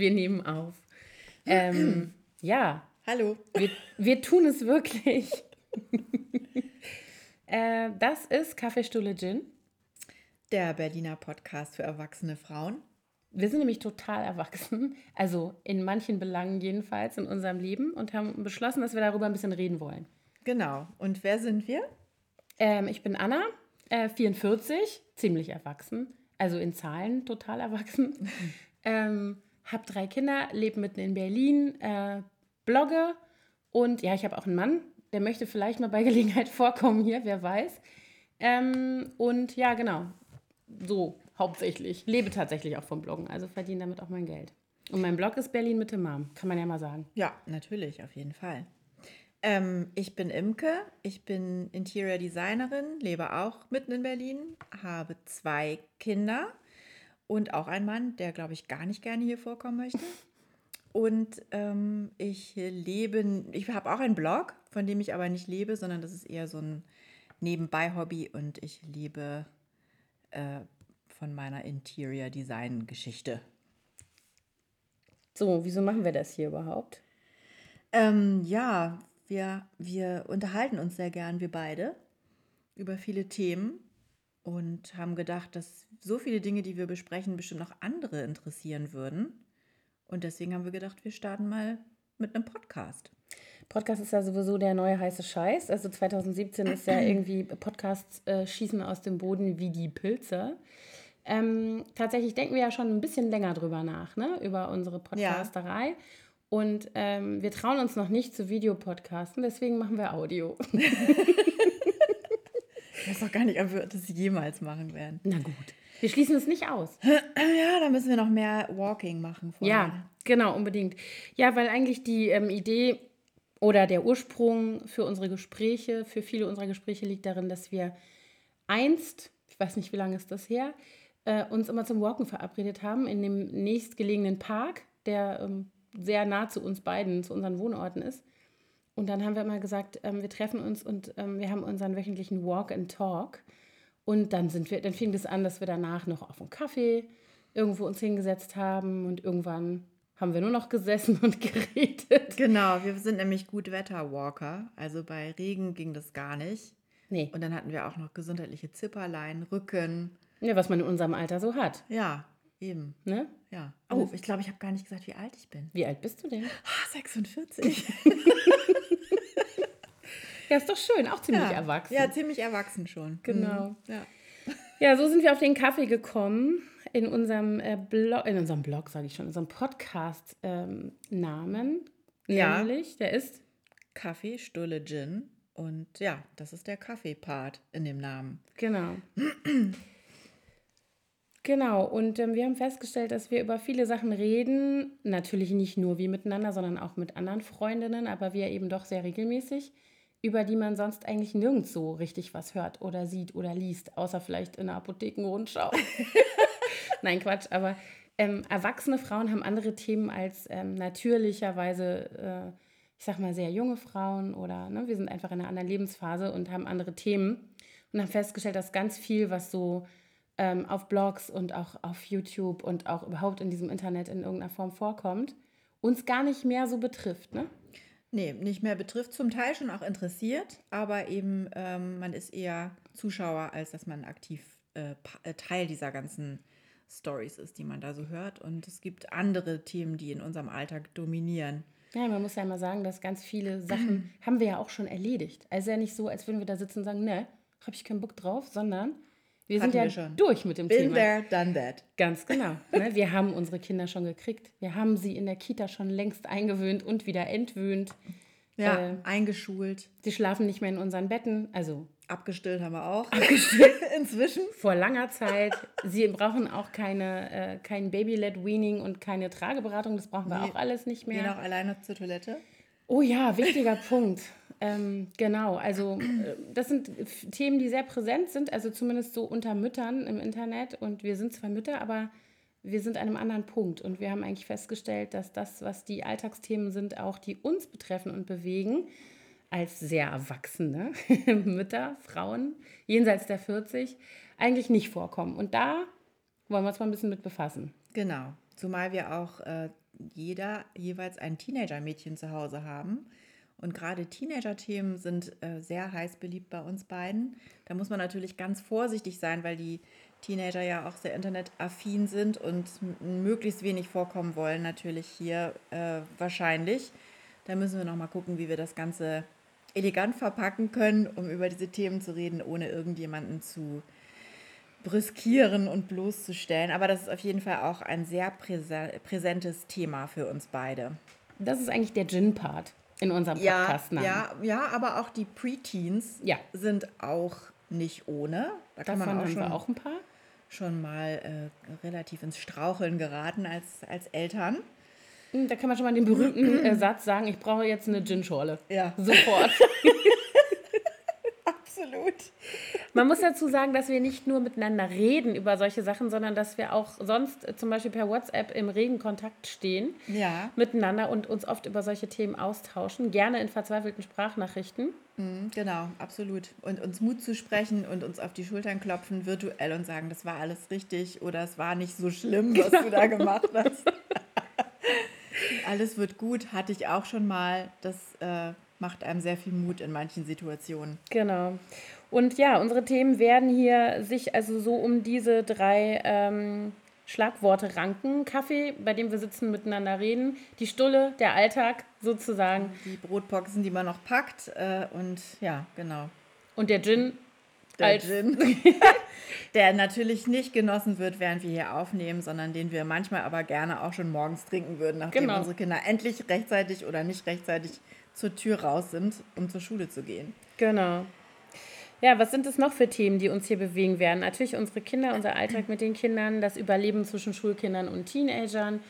Wir nehmen auf. Ähm, ja, Hallo. wir, wir tun es wirklich. äh, das ist Kaffeestuhle Gin. Der Berliner Podcast für erwachsene Frauen. Wir sind nämlich total erwachsen, also in manchen Belangen jedenfalls in unserem Leben und haben beschlossen, dass wir darüber ein bisschen reden wollen. Genau. Und wer sind wir? Ähm, ich bin Anna, äh, 44, ziemlich erwachsen, also in Zahlen total erwachsen. ähm, hab drei Kinder, lebe mitten in Berlin, äh, blogge und ja, ich habe auch einen Mann, der möchte vielleicht mal bei Gelegenheit vorkommen hier, wer weiß. Ähm, und ja, genau, so hauptsächlich. Lebe tatsächlich auch vom Bloggen, also verdiene damit auch mein Geld. Und mein Blog ist Berlin Mitte Mom, kann man ja mal sagen. Ja, natürlich, auf jeden Fall. Ähm, ich bin Imke, ich bin Interior Designerin, lebe auch mitten in Berlin, habe zwei Kinder und auch einen Mann, der, glaube ich, gar nicht gerne hier vorkommen möchte. Und ähm, ich lebe, ich habe auch einen Blog, von dem ich aber nicht lebe, sondern das ist eher so ein Nebenbei-Hobby und ich lebe äh, von meiner Interior Design Geschichte. So, wieso machen wir das hier überhaupt? Ähm, ja, wir, wir unterhalten uns sehr gern, wir beide, über viele Themen und haben gedacht, dass so viele Dinge, die wir besprechen, bestimmt noch andere interessieren würden. Und deswegen haben wir gedacht, wir starten mal mit einem Podcast. Podcast ist ja sowieso der neue heiße Scheiß. Also 2017 ist ja irgendwie Podcasts äh, schießen aus dem Boden wie die Pilze. Ähm, tatsächlich denken wir ja schon ein bisschen länger drüber nach, ne? über unsere Podcasterei. Und ähm, wir trauen uns noch nicht zu Videopodcasten, deswegen machen wir Audio. Ich weiß auch gar nicht, ob wir das jemals machen werden. Na gut. Wir schließen es nicht aus. Ja, da müssen wir noch mehr Walking machen vorher. Ja, genau, unbedingt. Ja, weil eigentlich die ähm, Idee oder der Ursprung für unsere Gespräche, für viele unserer Gespräche liegt darin, dass wir einst, ich weiß nicht, wie lange ist das her, äh, uns immer zum Walken verabredet haben in dem nächstgelegenen Park, der ähm, sehr nah zu uns beiden, zu unseren Wohnorten ist. Und dann haben wir immer gesagt, ähm, wir treffen uns und ähm, wir haben unseren wöchentlichen Walk and Talk. Und dann sind wir, dann fing das an, dass wir danach noch auf einen Kaffee irgendwo uns hingesetzt haben und irgendwann haben wir nur noch gesessen und geredet. Genau, wir sind nämlich Gutwetter-Walker. Also bei Regen ging das gar nicht. Nee, Und dann hatten wir auch noch gesundheitliche Zipperlein, Rücken. ja, was man in unserem Alter so hat. Ja, eben. Ne? Ja. Oh, ich glaube, ich habe gar nicht gesagt, wie alt ich bin. Wie alt bist du denn? Ah, 46. Ja, ist doch schön, auch ziemlich ja. erwachsen. Ja, ziemlich erwachsen schon. Genau. Mhm. Ja. Ja, so sind wir auf den Kaffee gekommen in unserem äh, Blog, in unserem Blog sage ich schon, in unserem Podcast-Namen. Ja. Nämlich, der ist Kaffee, Stulle, Gin. Und ja, das ist der Kaffee-Part in dem Namen. Genau. Genau, und ähm, wir haben festgestellt, dass wir über viele Sachen reden. Natürlich nicht nur wir miteinander, sondern auch mit anderen Freundinnen, aber wir eben doch sehr regelmäßig, über die man sonst eigentlich nirgends so richtig was hört oder sieht oder liest, außer vielleicht in der Apothekenrundschau. Nein, Quatsch, aber ähm, erwachsene Frauen haben andere Themen als ähm, natürlicherweise, äh, ich sag mal, sehr junge Frauen oder ne, wir sind einfach in einer anderen Lebensphase und haben andere Themen und haben festgestellt, dass ganz viel, was so ähm, auf Blogs und auch auf YouTube und auch überhaupt in diesem Internet in irgendeiner Form vorkommt, uns gar nicht mehr so betrifft. Ne? Nee, nicht mehr betrifft, zum Teil schon auch interessiert, aber eben ähm, man ist eher Zuschauer, als dass man aktiv äh, äh, Teil dieser ganzen Stories ist, die man da so hört. Und es gibt andere Themen, die in unserem Alltag dominieren. Ja, man muss ja mal sagen, dass ganz viele Sachen haben wir ja auch schon erledigt. Also ja nicht so, als würden wir da sitzen und sagen, ne, habe ich keinen Bock drauf, sondern wir sind ja wir durch mit dem Been Thema. there, done that. Ganz genau. Ne? Wir haben unsere Kinder schon gekriegt. Wir haben sie in der Kita schon längst eingewöhnt und wieder entwöhnt. Ja, Äh. eingeschult, Sie schlafen nicht mehr in unseren Betten, also abgestillt haben wir auch. Abgestillt. Inzwischen. vor langer Zeit. Sie brauchen auch keine, äh, kein Baby-led Weaning und keine Trageberatung. Das brauchen wir Nee. auch alles nicht Gehen mehr. auch alleine zur Toilette. Oh ja, wichtiger Punkt. Ähm, genau, also äh, das sind Themen, die sehr präsent sind, also zumindest so unter Müttern im Internet. Und wir sind zwar Mütter, aber wir sind an einem anderen Punkt. Und wir haben eigentlich festgestellt, dass das, was die Alltagsthemen sind, auch die uns betreffen und bewegen, als sehr erwachsene Mütter, Frauen jenseits der 40, eigentlich nicht vorkommen. Und da wollen wir uns mal ein bisschen mit befassen. Genau. Zumal wir auch äh, jeder jeweils ein Teenager-Mädchen zu Hause haben. Und gerade Teenager-Themen sind äh, sehr heiß beliebt bei uns beiden. Da muss man natürlich ganz vorsichtig sein, weil die Teenager ja auch sehr internetaffin sind und möglichst wenig vorkommen wollen, natürlich hier äh, wahrscheinlich. Da müssen wir nochmal gucken, wie wir das Ganze elegant verpacken können, um über diese Themen zu reden, ohne irgendjemanden zu brüskieren und bloßzustellen. Aber das ist auf jeden Fall auch ein sehr präsentes Thema für uns beide. Das ist eigentlich der Gin-Part in unserem Podcast. Ja, ja, ja, aber auch die Preteens ja. sind auch nicht ohne. Da kann Davon man auch schon, auch ein paar. schon mal äh, relativ ins Straucheln geraten als, als Eltern. Hm, da kann man schon mal den berühmten äh, Satz sagen, ich brauche jetzt eine Gin-Schorle. Ja. Sofort. Absolut. Man muss dazu sagen, dass wir nicht nur miteinander reden über solche Sachen, sondern dass wir auch sonst äh, zum Beispiel per WhatsApp im regen Kontakt stehen ja. miteinander und uns oft über solche Themen austauschen, gerne in verzweifelten Sprachnachrichten. Mhm, genau, absolut. Und uns Mut zu sprechen und uns auf die Schultern klopfen virtuell und sagen, das war alles richtig oder es war nicht so schlimm, was du da gemacht hast. alles wird gut, hatte ich auch schon mal. Das äh, macht einem sehr viel Mut in manchen Situationen. Genau. Und ja, unsere Themen werden hier sich also so um diese drei ähm, Schlagworte ranken. Kaffee, bei dem wir sitzen, miteinander reden. Die Stulle, der Alltag sozusagen. Die Brotboxen, die man noch packt. Äh, und ja, genau. Und der Gin. Der als Gin. der natürlich nicht genossen wird, während wir hier aufnehmen, sondern den wir manchmal aber gerne auch schon morgens trinken würden, nachdem genau. unsere Kinder endlich rechtzeitig oder nicht rechtzeitig zur Tür raus sind, um zur Schule zu gehen. Genau. Ja, was sind es noch für Themen, die uns hier bewegen werden? Natürlich unsere Kinder, unser Alltag mit den Kindern, das Überleben zwischen Schulkindern und Teenagern,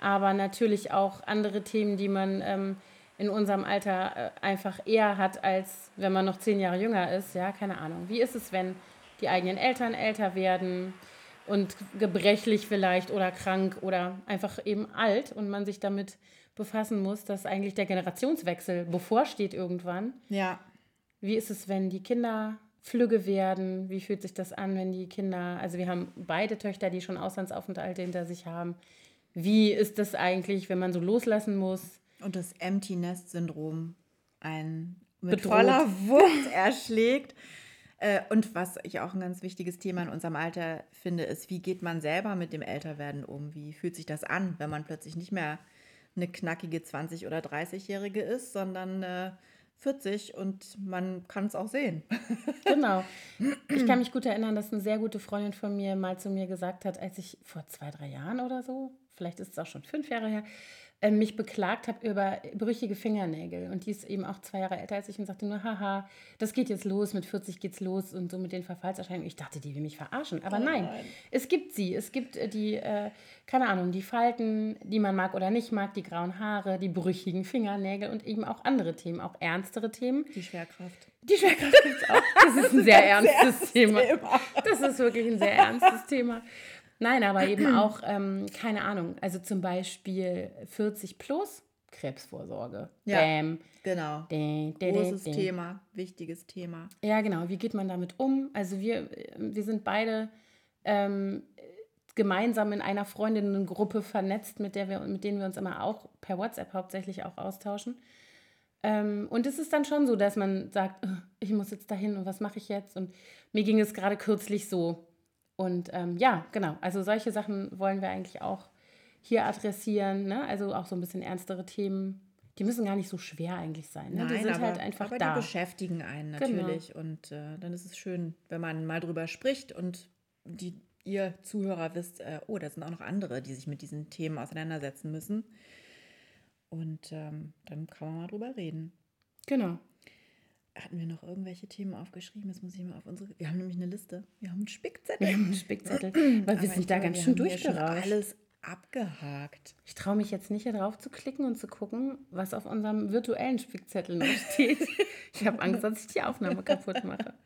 aber natürlich auch andere Themen, die man ähm, in unserem Alter äh, einfach eher hat, als wenn man noch zehn Jahre jünger ist. Ja, keine Ahnung. Wie ist es, wenn die eigenen Eltern älter werden und gebrechlich vielleicht oder krank oder einfach eben alt und man sich damit befassen muss, dass eigentlich der Generationswechsel bevorsteht irgendwann. Ja. Wie ist es, wenn die Kinder flügge werden? Wie fühlt sich das an, wenn die Kinder, also wir haben beide Töchter, die schon Auslandsaufenthalte hinter sich haben. Wie ist das eigentlich, wenn man so loslassen muss? Und das Empty Nest Syndrom ein mit Bedroht. voller Wucht erschlägt. Äh, und was ich auch ein ganz wichtiges Thema in unserem Alter finde, ist, wie geht man selber mit dem Älterwerden um? Wie fühlt sich das an, wenn man plötzlich nicht mehr eine knackige 20- oder 30-Jährige ist, sondern äh, 40 und man kann es auch sehen. Genau. Ich kann mich gut erinnern, dass eine sehr gute Freundin von mir mal zu mir gesagt hat, als ich vor zwei, drei Jahren oder so, vielleicht ist es auch schon fünf Jahre her, äh, mich beklagt habe über brüchige Fingernägel. Und die ist eben auch zwei Jahre älter als ich und sagte nur, haha, das geht jetzt los, mit 40 geht's los und so mit den Verfallserscheinungen. Ich dachte, die will mich verarschen. Aber oh nein, nein, es gibt sie. Es gibt äh, die, äh, keine Ahnung, die Falten, die man mag oder nicht mag, die grauen Haare, die brüchigen Fingernägel und eben auch andere Themen, auch ernstere Themen. Die Schwerkraft. Die Schwerkraft gibt es auch. Das ist ein sehr ernstes Thema. Thema. Das ist wirklich ein sehr ernstes Thema. Nein, aber eben auch, ähm, keine Ahnung, also zum Beispiel 40 plus Krebsvorsorge. Ja, Bam. genau. Dä, dä, Großes Thema, wichtiges Thema. Ja, genau. Wie geht man damit um? Also wir, wir sind beide ähm, gemeinsam in einer Freundinnengruppe vernetzt, mit, der wir, mit denen wir uns immer auch per WhatsApp hauptsächlich auch austauschen. Ähm, und es ist dann schon so, dass man sagt, ich muss jetzt dahin und was mache ich jetzt? Und mir ging es gerade kürzlich so. Und ähm, ja, genau, also solche Sachen wollen wir eigentlich auch hier adressieren. Ne? Also auch so ein bisschen ernstere Themen. Die müssen gar nicht so schwer eigentlich sein. Ne? Nein, die sind aber, halt einfach aber da. die beschäftigen einen genau. natürlich. Genau. Und äh, dann ist es schön, wenn man mal drüber spricht und die, ihr Zuhörer wisst, äh, oh, da sind auch noch andere, die sich mit diesen Themen auseinandersetzen müssen. Und ähm, dann kann man mal drüber reden. Genau. Hatten wir noch irgendwelche Themen aufgeschrieben? Jetzt muss ich mal auf unsere. Wir haben nämlich eine Liste. Wir haben einen Spickzettel. Wir haben einen Spickzettel. weil wir sind da ganz schön durchgerauscht. alles abgehakt. Ich traue mich jetzt nicht hier drauf zu klicken und zu gucken, was auf unserem virtuellen Spickzettel noch steht. ich habe Angst, dass ich die Aufnahme kaputt mache.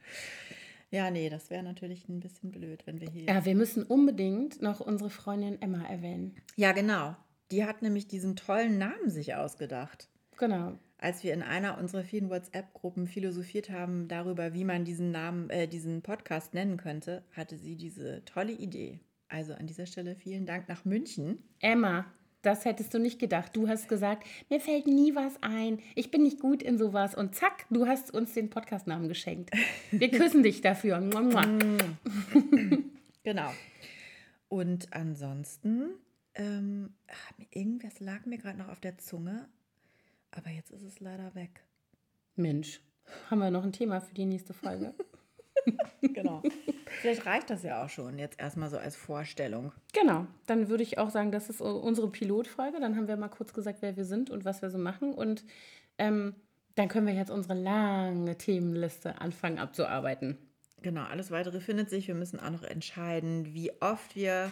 Ja, nee, das wäre natürlich ein bisschen blöd, wenn wir hier. Ja, wir müssen unbedingt noch unsere Freundin Emma erwähnen. Ja, genau. Die hat nämlich diesen tollen Namen sich ausgedacht. Genau als wir in einer unserer vielen WhatsApp-Gruppen philosophiert haben darüber, wie man diesen Namen, äh, diesen Podcast nennen könnte, hatte sie diese tolle Idee. Also an dieser Stelle vielen Dank nach München. Emma, das hättest du nicht gedacht. Du hast gesagt, mir fällt nie was ein. Ich bin nicht gut in sowas. Und zack, du hast uns den Podcastnamen geschenkt. Wir küssen dich dafür. Mua. Genau. Und ansonsten, ähm, ah, irgendwas lag mir gerade noch auf der Zunge, aber jetzt ist es leider weg. Mensch, haben wir noch ein Thema für die nächste Folge? Genau. Vielleicht reicht das ja auch schon jetzt erstmal so als Vorstellung. Genau, dann würde ich auch sagen, das ist unsere Pilotfolge. Dann haben wir mal kurz gesagt, wer wir sind und was wir so machen. Und ähm, dann können wir jetzt unsere lange Themenliste anfangen abzuarbeiten. Genau, alles weitere findet sich. Wir müssen auch noch entscheiden, wie oft wir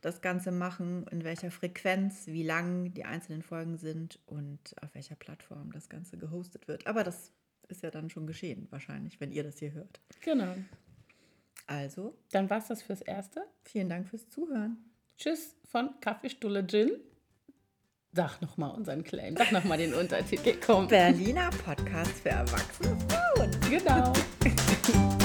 das Ganze machen, in welcher Frequenz, wie lang die einzelnen Folgen sind und auf welcher Plattform das Ganze gehostet wird. Aber das ist ja dann schon geschehen, wahrscheinlich, wenn ihr das hier hört. Genau. Also, Dann war es das fürs Erste. vielen Dank fürs Zuhören. Tschüss von Kaffeestulle Gin. Sag nochmal unseren Claim, sag nochmal den Untertitel. Komm. Berliner Podcast für erwachsene Frauen. Genau.